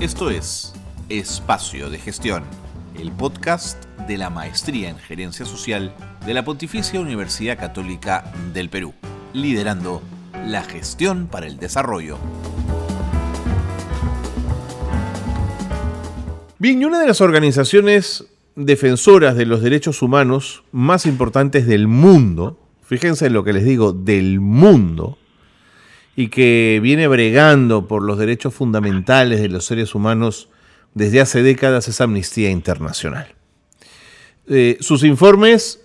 Esto es Espacio de Gestión, el podcast de la Maestría en Gerencia Social de la Pontificia Universidad Católica del Perú, liderando la gestión para el desarrollo. Bien, y una de las organizaciones defensoras de los derechos humanos más importantes del mundo, fíjense en lo que les digo, del mundo, y que viene bregando por los derechos fundamentales de los seres humanos desde hace décadas es Amnistía Internacional. Eh, sus informes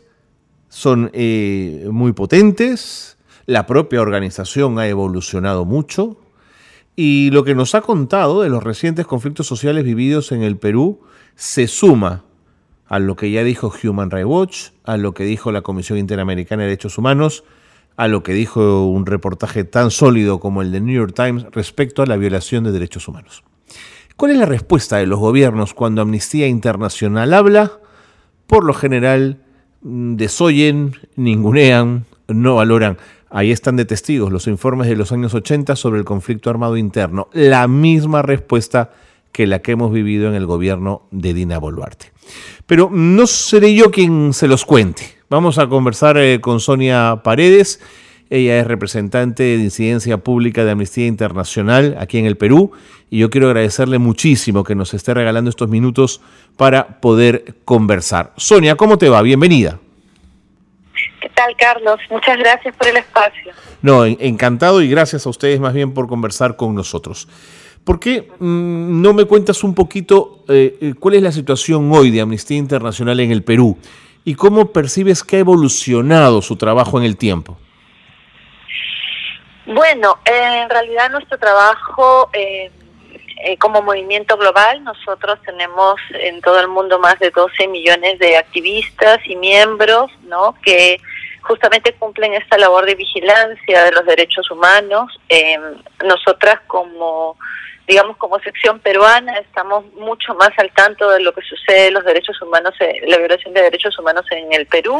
son eh, muy potentes, la propia organización ha evolucionado mucho y lo que nos ha contado de los recientes conflictos sociales vividos en el Perú se suma a lo que ya dijo Human Rights Watch, a lo que dijo la Comisión Interamericana de Derechos Humanos, a lo que dijo un reportaje tan sólido como el de New York Times respecto a la violación de derechos humanos. ¿Cuál es la respuesta de los gobiernos cuando Amnistía Internacional habla? Por lo general, mm, desoyen, ningunean, no valoran. Ahí están de testigos los informes de los años 80 sobre el conflicto armado interno. La misma respuesta que la que hemos vivido en el gobierno de Dina Boluarte. Pero no seré yo quien se los cuente. Vamos a conversar eh, con Sonia Paredes. Ella es representante de incidencia pública de Amnistía Internacional aquí en el Perú y yo quiero agradecerle muchísimo que nos esté regalando estos minutos para poder conversar. Sonia, ¿cómo te va? Bienvenida. ¿Qué tal, Carlos? Muchas gracias por el espacio. No, encantado y gracias a ustedes más bien por conversar con nosotros. ¿Por qué mm, no me cuentas un poquito eh, eh, cuál es la situación hoy de Amnistía Internacional en el Perú y cómo percibes que ha evolucionado su trabajo en el tiempo? Bueno, en realidad nuestro trabajo eh, como movimiento global, nosotros tenemos en todo el mundo más de 12 millones de activistas y miembros, ¿no? Que justamente cumplen esta labor de vigilancia de los derechos humanos. nosotras como digamos, como sección peruana estamos mucho más al tanto de lo que sucede los derechos humanos, eh, la violación de derechos humanos en el Perú,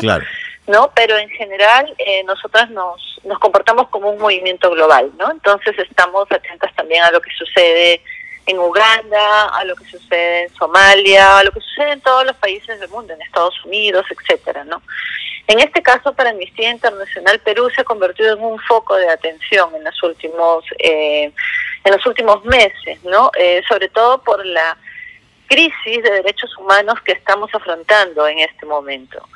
¿no? Pero en general eh, nosotras nos, nos comportamos como un movimiento global, ¿no? Entonces estamos atentas también a lo que sucede en Uganda, a lo que sucede en Somalia, a lo que sucede en todos los países del mundo, en Estados Unidos, etcétera, ¿no? En este caso, para Amnistía Internacional, Perú se ha convertido en un foco de atención en los últimos eh, en los últimos meses, ¿no? Eh, sobre todo por la crisis de derechos humanos que estamos afrontando en este momento.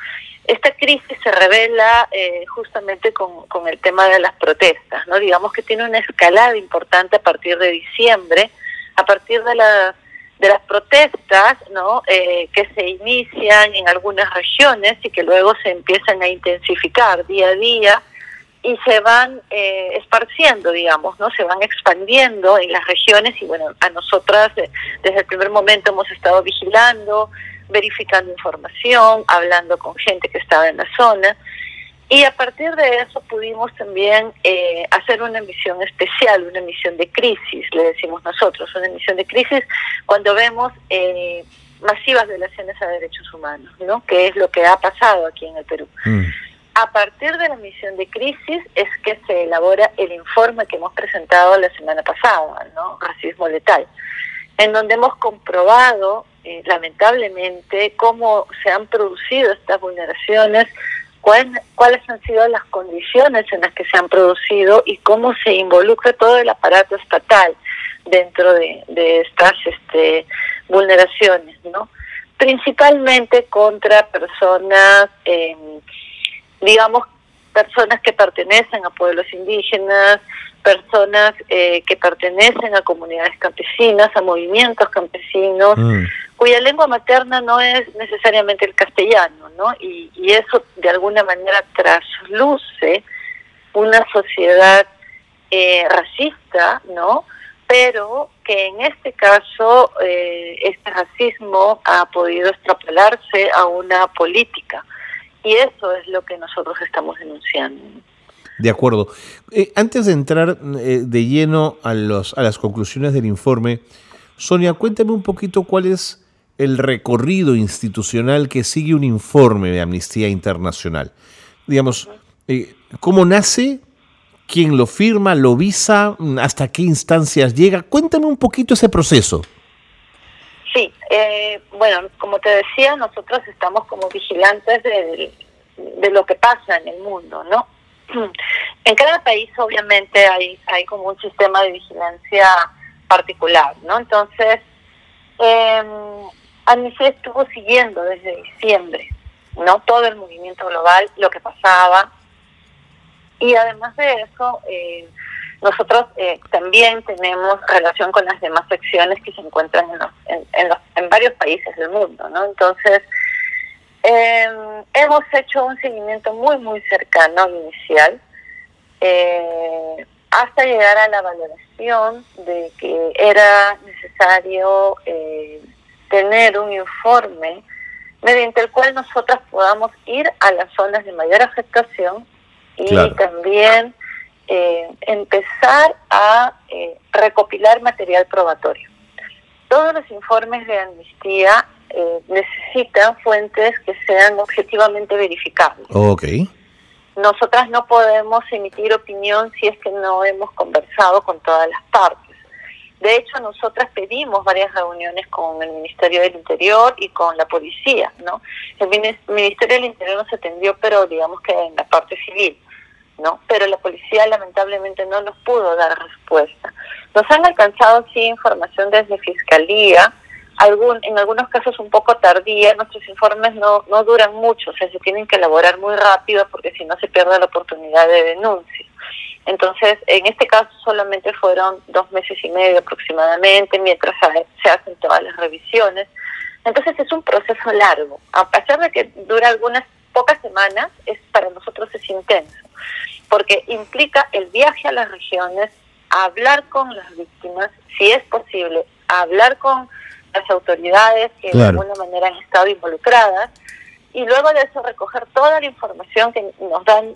Esta crisis se revela eh, justamente con, con el tema de las protestas, ¿no? Digamos que tiene una escalada importante a partir de diciembre, a partir de las de las protestas ¿no? Eh, que se inician en algunas regiones y que luego se empiezan a intensificar día a día y se van eh, esparciendo, digamos, ¿no? Se van expandiendo en las regiones y bueno, a nosotras eh, desde el primer momento hemos estado vigilando, verificando información, hablando con gente que estaba en la zona y a partir de eso pudimos también eh, hacer una emisión especial, una emisión de crisis, le decimos nosotros, una emisión de crisis cuando vemos eh, masivas violaciones a derechos humanos, ¿no? Que es lo que ha pasado aquí en el Perú. Mm. A partir de la emisión de crisis es que se elabora el informe que hemos presentado la semana pasada, ¿no? Racismo letal, en donde hemos comprobado, eh, lamentablemente, cómo se han producido estas vulneraciones cuáles han sido las condiciones en las que se han producido y cómo se involucra todo el aparato estatal dentro de, estas este, vulneraciones, ¿no? Principalmente contra personas, em, digamos, personas que pertenecen a pueblos indígenas, personas eh, que pertenecen a comunidades campesinas, a movimientos campesinos, mm. Cuya lengua materna no es necesariamente el castellano, ¿no? Y, eso de alguna manera trasluce una sociedad eh, racista, ¿no? Pero que en este caso eh, este racismo ha podido extrapolarse a una política. Y eso es lo que nosotros estamos denunciando. De acuerdo. Eh, antes de entrar eh, de lleno a, los, a las conclusiones del informe, Sonia, cuéntame un poquito cuál es el recorrido institucional que sigue un informe de Amnistía Internacional. Digamos, eh, ¿cómo nace? ¿Quién lo firma? ¿Lo visa? ¿Hasta qué instancias llega? Cuéntame un poquito ese proceso. Sí, eh, bueno, como te decía, nosotros estamos como vigilantes de, de lo que pasa en el mundo, ¿no? En cada país obviamente hay, hay como un sistema de vigilancia particular, ¿no? Entonces, eh, estuvo siguiendo desde diciembre, ¿no? Todo el movimiento global, lo que pasaba. Y además de eso, eh, nosotros eh, también tenemos relación con las demás secciones que se encuentran en, en, en, varios países del mundo, ¿no? Entonces, eh, hemos hecho un seguimiento muy, muy cercano inicial eh, hasta llegar a la valoración de que era necesario eh, tener un informe mediante el cual nosotras podamos ir a las zonas de mayor afectación y también eh, empezar a eh, recopilar material probatorio. Todos los informes de amnistía eh, necesitan fuentes que sean objetivamente verificables. Okay. Nosotras no podemos emitir opinión si es que no hemos conversado con todas las partes. De hecho, nosotras pedimos varias reuniones con el Ministerio del Interior y con la policía, ¿no? El Ministerio del Interior nos atendió, pero digamos que en la parte civil, ¿no? Pero la policía lamentablemente no nos pudo dar respuesta. Nos han alcanzado sí información desde Fiscalía, algún, en algunos casos un poco tardía, nuestros informes no, no duran mucho, o sea, se tienen que elaborar muy rápido porque si no se pierde la oportunidad de denuncia. Entonces, en este caso solamente fueron dos meses y medio aproximadamente, mientras se hacen todas las revisiones. Entonces es un proceso largo. A pesar de que dura algunas pocas semanas, es para nosotros es intenso, porque implica el viaje a las regiones, hablar con las víctimas, si es posible, hablar con las autoridades que de alguna manera han estado involucradas, y luego de eso recoger toda la información que nos dan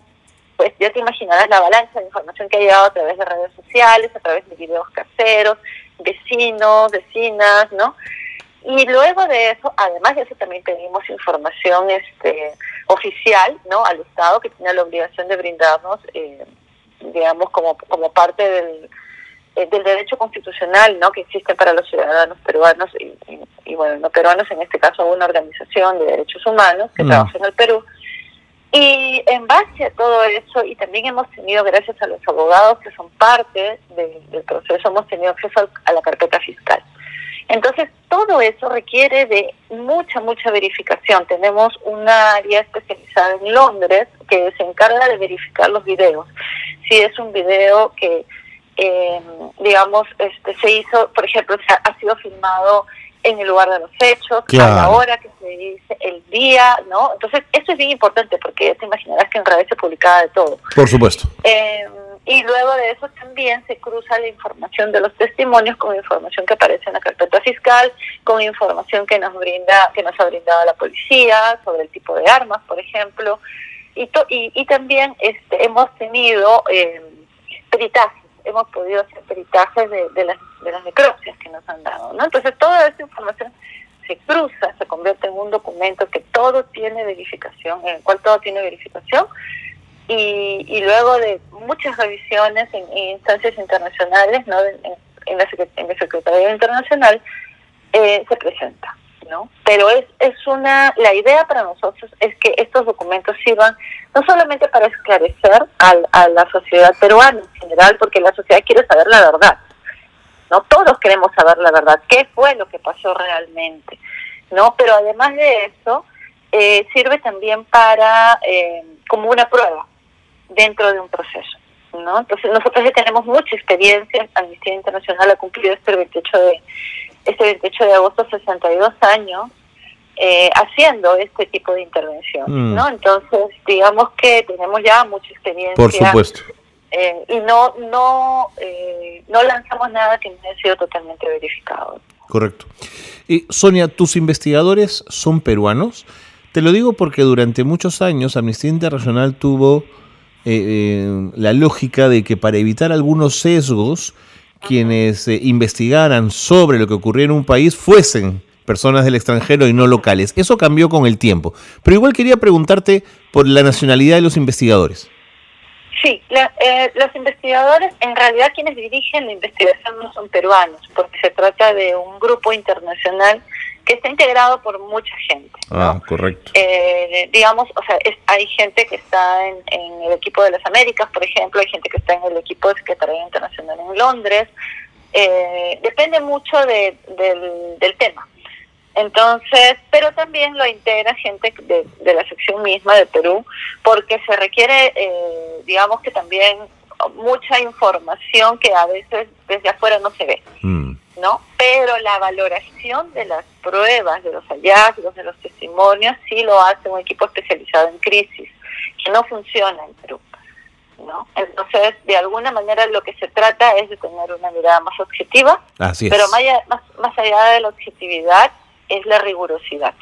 pues ya te imaginarás la balanza de información que ha llegado a través de redes sociales, a través de videos caseros, vecinos, vecinas, ¿no? Y luego de eso, además de eso también pedimos información este oficial, ¿no? Al Estado que tiene la obligación de brindarnos, eh, digamos, como, como parte del, eh, del derecho constitucional, ¿no? Que existe para los ciudadanos peruanos y, y, bueno, no peruanos, en este caso una organización de derechos humanos que trabaja en el Perú y en base a todo eso, y también hemos tenido, gracias a los abogados que son parte del proceso, hemos tenido acceso a la carpeta fiscal. Entonces, todo eso requiere de mucha, mucha verificación. Tenemos una área especializada en Londres que se encarga de verificar los videos. Si es un video que, eh, digamos, este, se hizo, por ejemplo, ha sido filmado en el lugar de los hechos, a la hora que se dice, el día, ¿no? Entonces, eso es bien importante porque te imaginarás que en redes se publicaba de todo. Por supuesto. Eh, y luego de eso también se cruza la información de los testimonios con información que aparece en la carpeta fiscal, con información que nos brinda, que nos ha brindado la policía sobre el tipo de armas, por ejemplo, y, y, y, también este, hemos tenido eh, peritajes hemos podido hacer peritajes de, de, las, de las necropsias que nos han dado. ¿no? Entonces, toda esa información se cruza, se convierte en un documento que todo tiene verificación, en el cual todo tiene verificación, y, luego de muchas revisiones en, instancias internacionales, ¿no? en, en, la, en la Secretaría Internacional, eh, se presenta. ¿no? Pero es, es una, la idea para nosotros es que estos documentos sirvan no solamente para esclarecer a la sociedad peruana en general, porque la sociedad quiere saber la verdad, ¿no? Todos queremos saber la verdad, qué fue lo que pasó realmente, ¿no? Pero además de eso, eh, sirve también para, eh, como una prueba dentro de un proceso. ¿no? Entonces nosotros ya tenemos mucha experiencia, Amnistía Internacional ha cumplido este 28 de, este 28 de agosto 62 años eh, haciendo este tipo de intervención, mm. ¿no? Entonces, digamos que tenemos ya mucha experiencia. Por supuesto. Eh, y no no eh, no lanzamos nada que no haya sido totalmente verificado. Correcto. Y Sonia, tus investigadores son peruanos. Te lo digo porque durante muchos años Amnistía Internacional tuvo la lógica de que para evitar algunos sesgos quienes eh, investigaran sobre lo que ocurría en un país fuesen personas del extranjero y no locales. Eso cambió con el tiempo. Pero igual quería preguntarte por la nacionalidad de los investigadores. Sí, eh, los investigadores, en realidad quienes dirigen la investigación no son peruanos, porque se trata de un grupo internacional que está integrado por mucha gente. Ah, correcto. Eh, digamos, o sea, hay gente que está en, el equipo de las Américas, por ejemplo, hay gente que está en el equipo de Secretaría Internacional en Londres. Eh, depende mucho del, del tema. Entonces, pero también lo integra gente de, la sección misma de Perú, porque se requiere, eh, digamos que también mucha información que a veces desde afuera no se ve, mm. ¿no? Pero la valoración de las pruebas, de los hallazgos, de los testimonios, sí lo hace un equipo especializado en crisis, que no funciona en Perú. ¿no? Entonces, de alguna manera lo que se trata es de tener una mirada más objetiva, pero más, más, más allá de la objetividad, es la rigurosidad.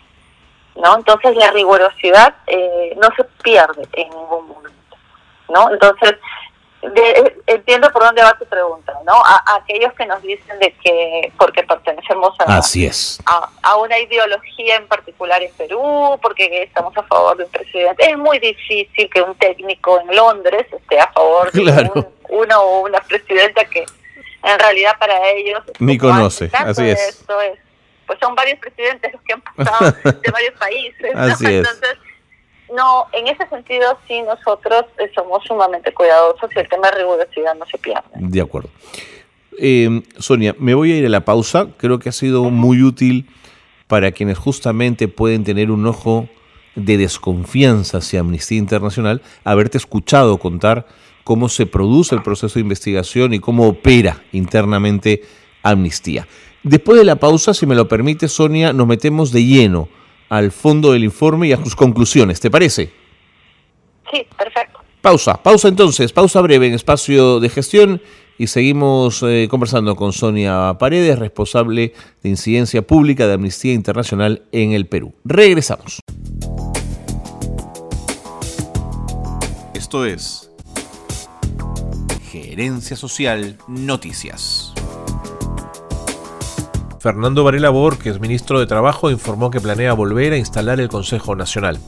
¿no? Entonces la rigurosidad eh, no se pierde en ningún momento. ¿no? Entonces, eh, entiendo por dónde va tu pregunta, ¿no? A, aquellos que nos dicen de que porque pertenecemos a, Así es. A, una ideología en particular en Perú, porque estamos a favor de un presidente. Es muy difícil que un técnico en Londres esté a favor de uno o una presidenta que en realidad para ellos ni conoce. Así es. Eso es pues son varios presidentes los que han pasado de varios países. Entonces, no, en ese sentido sí nosotros eh, somos sumamente cuidadosos y el tema de rigurosidad no se pierde. De acuerdo. Eh, Sonia, me voy a ir a la pausa. Creo que ha sido muy útil para quienes justamente pueden tener un ojo de desconfianza hacia Amnistía Internacional, haberte escuchado contar cómo se produce el proceso de investigación y cómo opera internamente Amnistía. Después de la pausa, si me lo permite, Sonia, nos metemos de lleno al fondo del informe y a sus conclusiones. ¿Te parece? Sí, perfecto. Pausa, pausa entonces, pausa breve en espacio de gestión y seguimos eh, conversando con Sonia Paredes, responsable de incidencia pública de Amnistía Internacional en el Perú. Regresamos. Esto es Gerencia Social Noticias. Fernando Varela Borges, ministro de Trabajo, informó que planea volver a instalar el Consejo Nacional.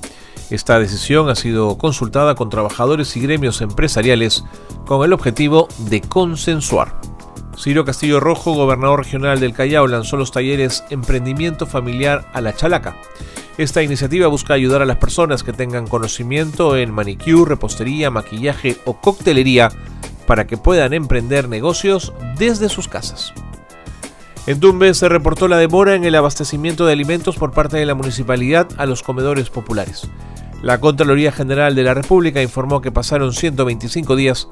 Esta decisión ha sido consultada con trabajadores y gremios empresariales con el objetivo de consensuar. Ciro Castillo Rojo, gobernador regional del Callao, lanzó los talleres Emprendimiento Familiar a la Chalaca. Esta iniciativa busca ayudar a las personas que tengan conocimiento en manicure, repostería, maquillaje o coctelería para que puedan emprender negocios desde sus casas. En Tumbes se reportó la demora en el abastecimiento de alimentos por parte de la municipalidad a los comedores populares. La Contraloría General de la República informó que pasaron 125 días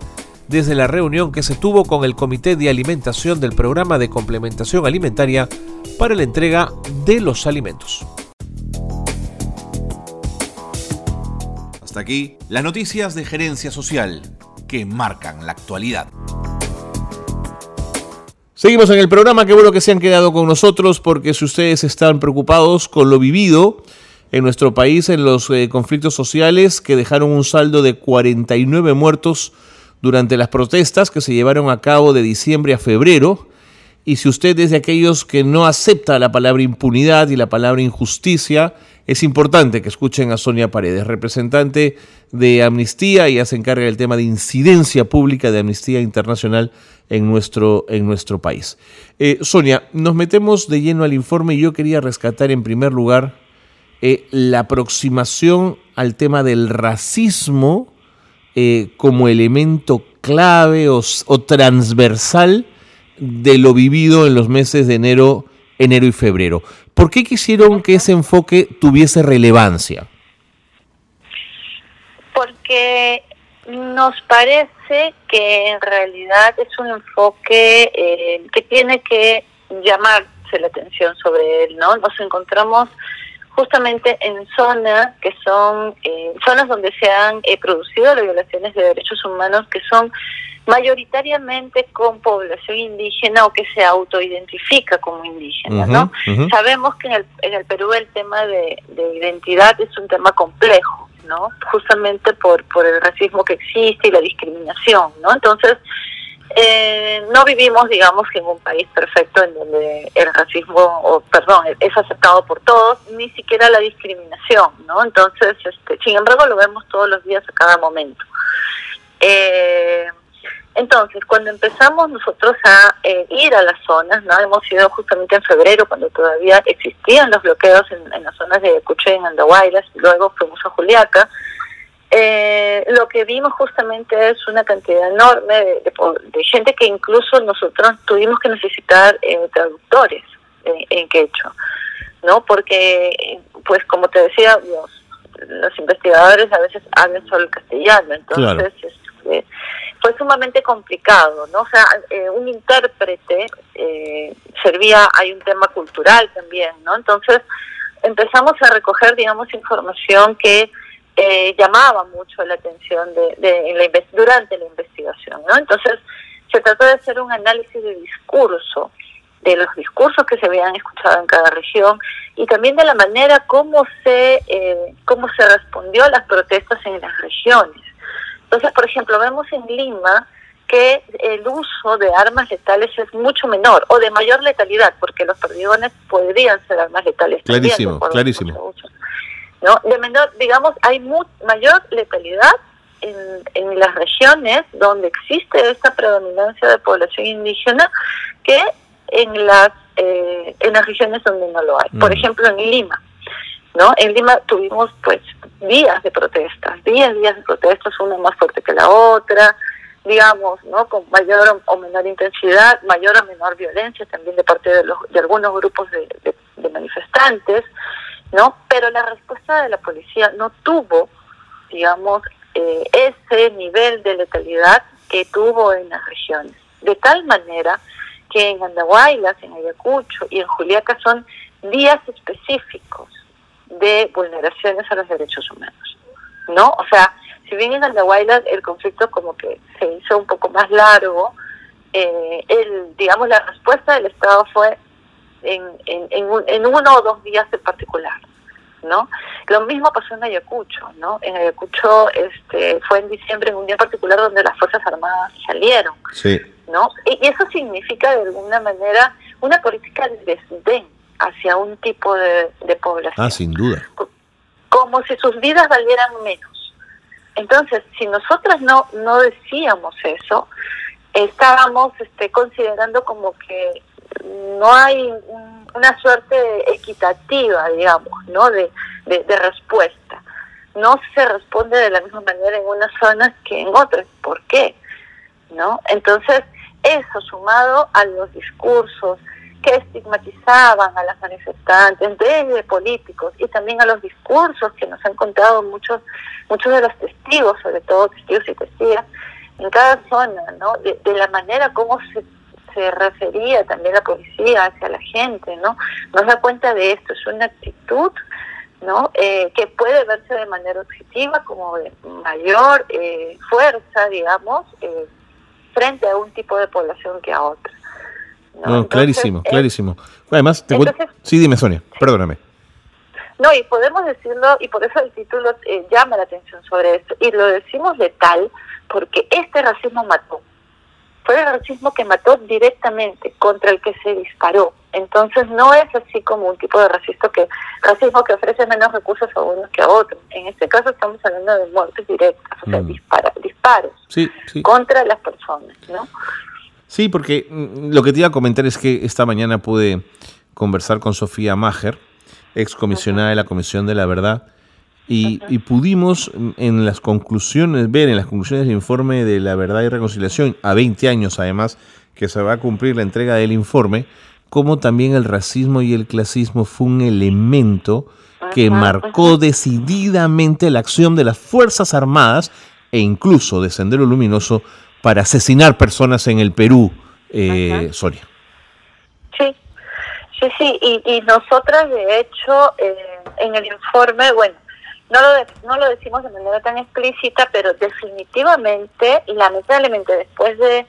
desde la reunión que se tuvo con el Comité de Alimentación del Programa de Complementación Alimentaria para la entrega de los alimentos. Hasta aquí las noticias de gerencia social que marcan la actualidad. Seguimos en el programa, qué bueno que se han quedado con nosotros porque si ustedes están preocupados con lo vivido en nuestro país en los eh, conflictos sociales que dejaron un saldo de 49 muertos durante las protestas que se llevaron a cabo de diciembre a febrero, y si usted es de aquellos que no acepta la palabra impunidad y la palabra injusticia, es importante que escuchen a Sonia Paredes, representante de Amnistía, y se encarga del tema de incidencia pública de Amnistía Internacional en nuestro, en nuestro país. Eh, Sonia, nos metemos de lleno al informe y yo quería rescatar en primer lugar eh, la aproximación al tema del racismo eh, como elemento clave o, transversal de lo vivido en los meses de enero, enero y febrero. ¿Por qué quisieron que ese enfoque tuviese relevancia? Porque nos parece que en realidad es un enfoque eh, que tiene que llamarse la atención sobre él, ¿no? Nos encontramos justamente en zonas que son eh, zonas donde se han eh, producido las violaciones de derechos humanos que son mayoritariamente con población indígena o que se autoidentifica como indígena, ¿no? Sabemos que en el, en el Perú el tema de, de identidad es un tema complejo, ¿no? Justamente por, por el racismo que existe y la discriminación, ¿no? Entonces, eh, no vivimos, digamos, en un país perfecto en donde el racismo, o perdón, es aceptado por todos, ni siquiera la discriminación, ¿no? Entonces, este, sin embargo, lo vemos todos los días a cada momento. Eh, entonces, cuando empezamos nosotros a eh, ir a las zonas, ¿no? hemos ido justamente en febrero, cuando todavía existían los bloqueos en, las zonas de Cuché, en Andahuaylas, luego fuimos a Juliaca, eh, lo que vimos justamente es una cantidad enorme de, gente que incluso nosotros tuvimos que necesitar eh, traductores en, en quechua, ¿no? Porque, pues como te decía, los, los investigadores a veces hablan solo el castellano, entonces este, fue sumamente complicado, ¿no? O sea, eh, un intérprete servía, hay un tema cultural también, ¿no? Entonces empezamos a recoger, digamos, información que eh, llamaba mucho la atención de, la, durante la investigación. ¿no? Entonces, se trató de hacer un análisis de discurso, de los discursos que se habían escuchado en cada región y también de la manera como se, eh, cómo se respondió a las protestas en las regiones. Entonces, por ejemplo, vemos en Lima que el uso de armas letales es mucho menor o de mayor letalidad, porque los perdigones podrían ser armas letales. Clarísimo, clarísimo. ¿no? De menor, digamos, hay mayor letalidad en, en las regiones donde existe esta predominancia de población indígena que en las eh, en las regiones donde no lo hay. Por mm. ejemplo, en Lima, ¿no? En Lima tuvimos pues días de protestas, días, días de protestas, una más fuerte que la otra, digamos, ¿no? Con mayor o menor intensidad, mayor o menor violencia también de parte de, los, de algunos grupos de, de manifestantes. ¿no? Pero la respuesta de la policía no tuvo, digamos, eh, ese nivel de letalidad que tuvo en las regiones. De tal manera que en Andahuaylas, en Ayacucho y en Juliaca son días específicos de vulneraciones a los derechos humanos, ¿no? O sea, si bien en Andahuaylas el conflicto como que se hizo un poco más largo, eh, el, digamos, la respuesta del Estado fue en, en, en, uno o dos días en particular. ¿no? Lo mismo pasó en Ayacucho, ¿no? En Ayacucho este, fue en diciembre, en un día particular, donde las Fuerzas Armadas salieron, sí. ¿no? Y, eso significa, de alguna manera, una política de desdén hacia un tipo de, de población. Ah, sin duda. Como si sus vidas valieran menos. Entonces, si nosotras no, no decíamos eso, estábamos este, considerando como que no hay una suerte equitativa, digamos, ¿no? De, de, respuesta. No se responde de la misma manera en unas zonas que en otras. ¿Por qué? ¿No? Entonces, eso sumado a los discursos que estigmatizaban a las manifestantes, desde políticos, y también a los discursos que nos han contado muchos, muchos de los testigos, sobre todo testigos y testigos en cada zona, ¿no? De, de la manera como se se refería también la policía hacia la gente, ¿no? Nos da cuenta de esto, es una actitud, ¿no? Eh, que puede verse de manera objetiva como de mayor eh, fuerza, digamos, eh, frente a un tipo de población que a otra. No, clarísimo, clarísimo. Además, te sí, dime Sonia, perdóname. No, y podemos decirlo, y por eso el título llama la atención sobre esto, y lo decimos de tal porque este racismo mató fue el racismo que mató directamente contra el que se disparó. Entonces no es así como un tipo de racismo que racismo que ofrece menos recursos a unos que a otros. En este caso estamos hablando de muertes directas, o sea, mm. disparos contra las personas, ¿no? Sí, porque mm, lo que te iba a comentar es que esta mañana pude conversar con Sofía Mager, excomisionada de la Comisión de la Verdad, y, pudimos en las conclusiones, ver en las conclusiones del informe de la verdad y reconciliación, a 20 años además, que se va a cumplir la entrega del informe, cómo también el racismo y el clasismo fue un elemento que marcó decididamente la acción de las Fuerzas Armadas e incluso de Sendero Luminoso para asesinar personas en el Perú, eh, Soria. Sí, sí, sí, y, y nosotras de hecho eh, en el informe, bueno, no lo, no lo decimos de manera tan explícita, pero definitivamente y lamentablemente después de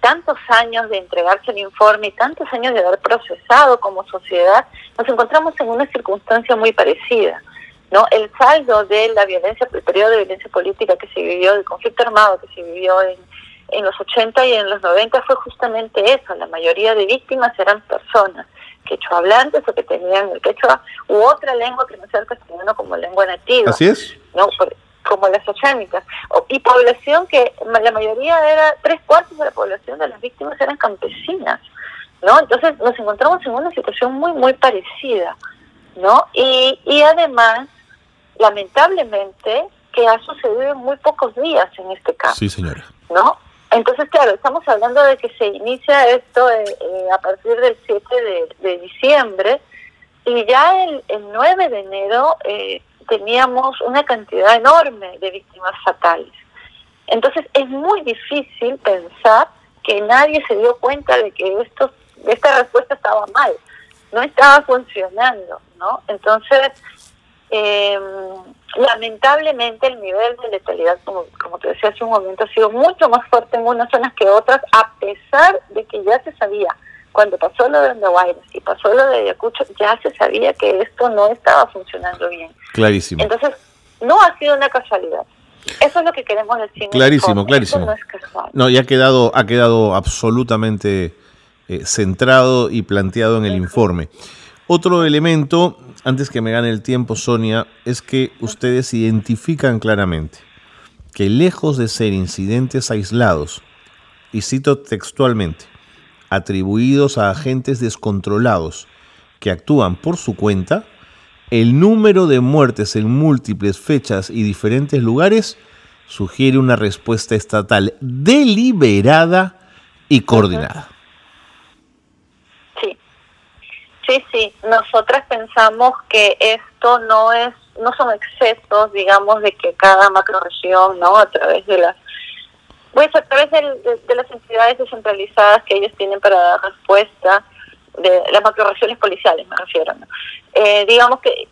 tantos años de entregarse el informe y tantos años de haber procesado como sociedad, nos encontramos en una circunstancia muy parecida. ¿no? El saldo de la violencia, el periodo de violencia política que se vivió, del conflicto armado que se vivió en, en los 80 y en los 90 fue justamente eso. La mayoría de víctimas eran personas hablantes o que tenían el quechua u otra lengua que no sea el castellano como lengua nativa. Así es. ¿no? como las oceánicas, y población que la mayoría era, tres cuartos de la población de las víctimas eran campesinas, ¿no? Entonces nos encontramos en una situación muy, muy parecida, ¿no? Y, y además, lamentablemente, que ha sucedido en muy pocos días en este caso. Sí, señora. ¿No? Entonces, claro, estamos hablando de que se inicia esto eh, eh, a partir del 7 de, diciembre y ya el, el 9 de enero eh, teníamos una cantidad enorme de víctimas fatales. Entonces, es muy difícil pensar que nadie se dio cuenta de que esto, esta respuesta estaba mal, no estaba funcionando, ¿no? Entonces, eh, lamentablemente el nivel de letalidad, como, como te decía hace un momento, ha sido mucho más fuerte en unas zonas que otras, a pesar de que ya se sabía, cuando pasó lo de Andahuaylas y pasó lo de Ayacucho, ya se sabía que esto no estaba funcionando bien. Clarísimo. Entonces, no ha sido una casualidad. Eso es lo que queremos decir. Clarísimo, clarísimo. no, es no, y ha quedado, ha quedado absolutamente eh, centrado y planteado en el informe. Otro elemento, antes que me gane el tiempo, Sonia, es que ustedes identifican claramente que lejos de ser incidentes aislados, y cito textualmente, atribuidos a agentes descontrolados que actúan por su cuenta, el número de muertes en múltiples fechas y diferentes lugares sugiere una respuesta estatal deliberada y coordinada. Sí, sí, nosotras pensamos que esto no es no son excesos, digamos, de que cada macroregión, ¿no? A través de las pues a través de, las entidades descentralizadas que ellos tienen para dar respuesta, de las macroregiones policiales me refiero, ¿no? Eh, digamos que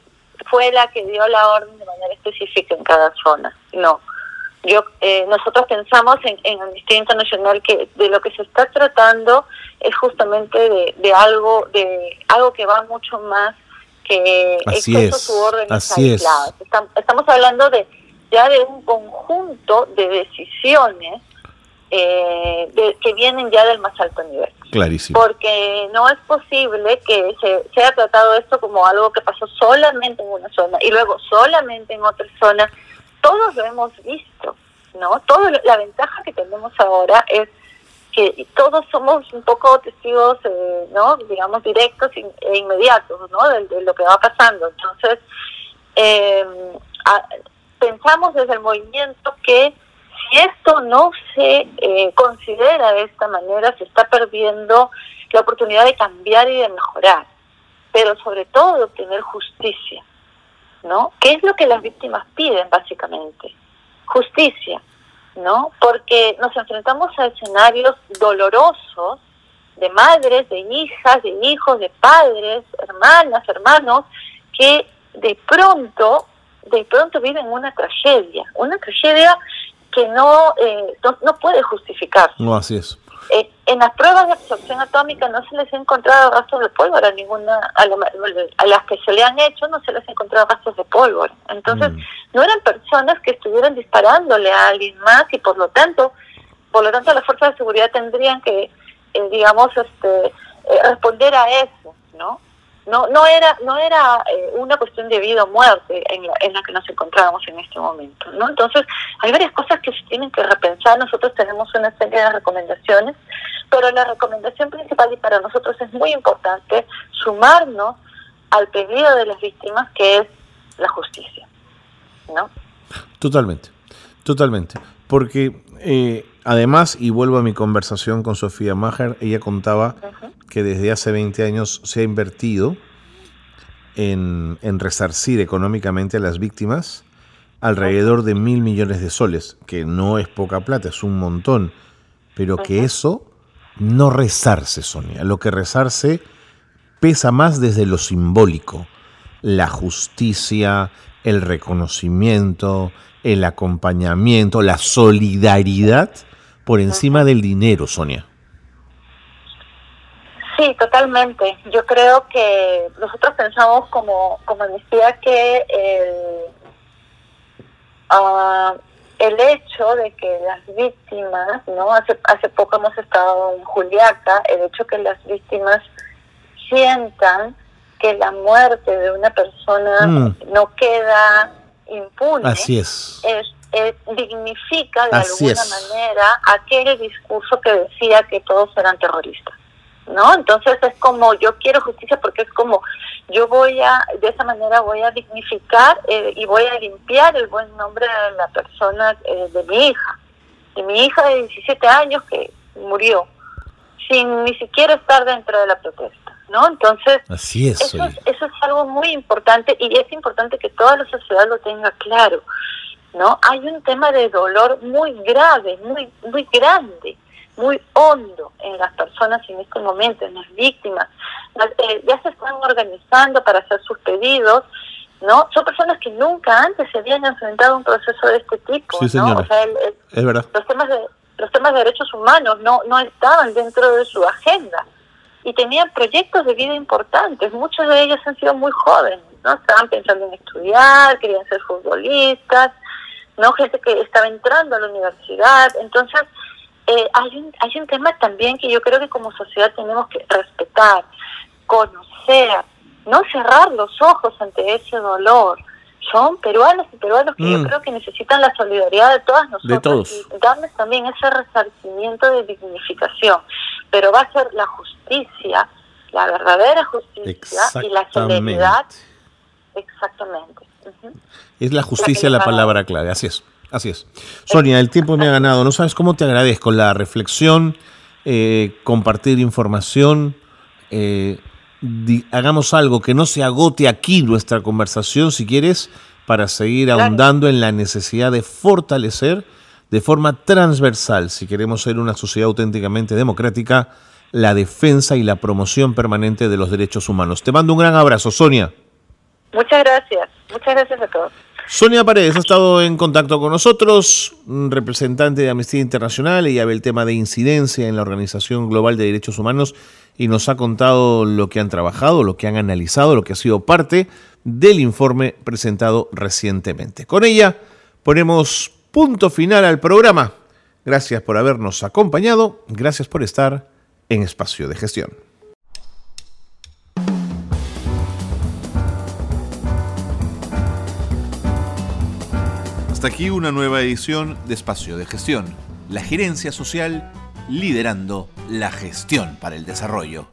fue la que dio la orden de manera específica en cada zona, no. Yo, eh, nosotros pensamos en, en Amnistía Internacional que de lo que se está tratando es justamente de, algo de algo que va mucho más que así es, así es. Estamos, hablando de ya de un conjunto de decisiones eh, que vienen ya del más alto nivel. Clarísimo. Porque no es posible que se, se haya tratado esto como algo que pasó solamente en una zona y luego solamente en otra zona todos lo hemos visto, ¿no? Todo la ventaja que tenemos ahora es que todos somos un poco testigos, eh, ¿no? Digamos directos e inmediatos, ¿no? De, lo que va pasando. Entonces, em, pensamos desde el movimiento que si esto no se eh, considera de esta manera, se está perdiendo la oportunidad de cambiar y de mejorar, pero sobre todo de obtener justicia. ¿No? ¿Qué es lo que las víctimas piden básicamente? Justicia, ¿no? Porque nos enfrentamos a escenarios dolorosos de madres, de hijas, de hijos, de padres, hermanas, hermanos, que de pronto, de pronto viven una tragedia, una tragedia que no, eh, no, puede justificar. No, así es. Eh, en las pruebas de absorción atómica no se les ha encontrado rastros de pólvora, ninguna, a, las que se le han hecho no se les ha encontrado rastros de pólvora. Entonces, mm. no eran personas que estuvieran disparándole a alguien más y por lo tanto, por lo tanto las fuerzas de seguridad tendrían que, eh, digamos, este, eh, responder a eso, ¿no? No no era no era eh, una cuestión de vida o muerte en la, en la que nos encontrábamos en este momento no entonces hay varias cosas que se tienen que repensar. Nosotros tenemos una serie de recomendaciones pero la recomendación principal y para nosotros es muy importante sumarnos al pedido de las víctimas que es la justicia no totalmente totalmente porque eh, además y vuelvo a mi conversación con Sofía Maher ella contaba que desde hace 20 años se ha invertido en, resarcir económicamente a las víctimas alrededor de mil millones de soles, que no es poca plata, es un montón, pero que eso no rezarse, Sonia. Lo que rezarse pesa más desde lo simbólico, la justicia, el reconocimiento, el acompañamiento, la solidaridad por encima del dinero, Sonia. Sí, totalmente. Yo creo que nosotros pensamos como, como decía que el, ah, el hecho de que las víctimas, ¿no? Hace, hace poco hemos estado en Juliaca, el hecho que las víctimas sientan que la muerte de una persona mm. no queda impune Así es. dignifica de alguna manera aquel discurso que decía que todos eran terroristas. ¿no? Entonces es como yo quiero justicia porque es como yo voy a, de esa manera voy a dignificar eh, y voy a limpiar el buen nombre de la persona, eh, de mi hija, de mi hija de 17 años que murió sin ni siquiera estar dentro de la protesta, ¿no? Entonces, Así es, eso, eso es algo muy importante y es importante que toda la sociedad lo tenga claro, ¿no? Hay un tema de dolor muy grave, muy muy grande muy hondo en las personas en este momento, en las víctimas. Eh, ya se están organizando para hacer sus pedidos, ¿no? Son personas que nunca antes se habían enfrentado a un proceso de este tipo, sí, ¿no? O sea, es verdad. Los temas de los temas de derechos humanos no no estaban dentro de su agenda y tenían proyectos de vida importantes. Muchos de ellos han sido muy jóvenes, ¿no? Estaban pensando en estudiar, querían ser futbolistas, no gente que estaba entrando a la universidad, entonces eh, hay, un, hay un tema también que yo creo que como sociedad tenemos que respetar, conocer, no cerrar los ojos ante ese dolor. Son peruanos y peruanos que yo mm. creo que necesitan la solidaridad de todas nosotros y darles también ese resarcimiento de dignificación. Pero va a ser la justicia, la verdadera justicia y la solidaridad. Exactamente. Es la justicia la palabra clave, así es. Así es. Sonia, el tiempo me ha ganado. No sabes cómo te agradezco la reflexión, eh, compartir información. Eh, hagamos algo que no se agote aquí nuestra conversación, si quieres, para seguir ahondando en la necesidad de fortalecer de forma transversal, si queremos ser una sociedad auténticamente democrática, la defensa y la promoción permanente de los derechos humanos. Te mando un gran abrazo, Sonia. Muchas gracias. Muchas gracias a todos. Sonia Paredes ha estado en contacto con nosotros, representante de Amnistía Internacional, ella ve el tema de incidencia en la Organización Global de Derechos Humanos y nos ha contado lo que han trabajado, lo que han analizado, lo que ha sido parte del informe presentado recientemente. Con ella ponemos punto final al programa. Gracias por habernos acompañado, gracias por estar en Espacio de Gestión. Hasta aquí una nueva edición de Espacio de Gestión, la gerencia social liderando la gestión para el desarrollo.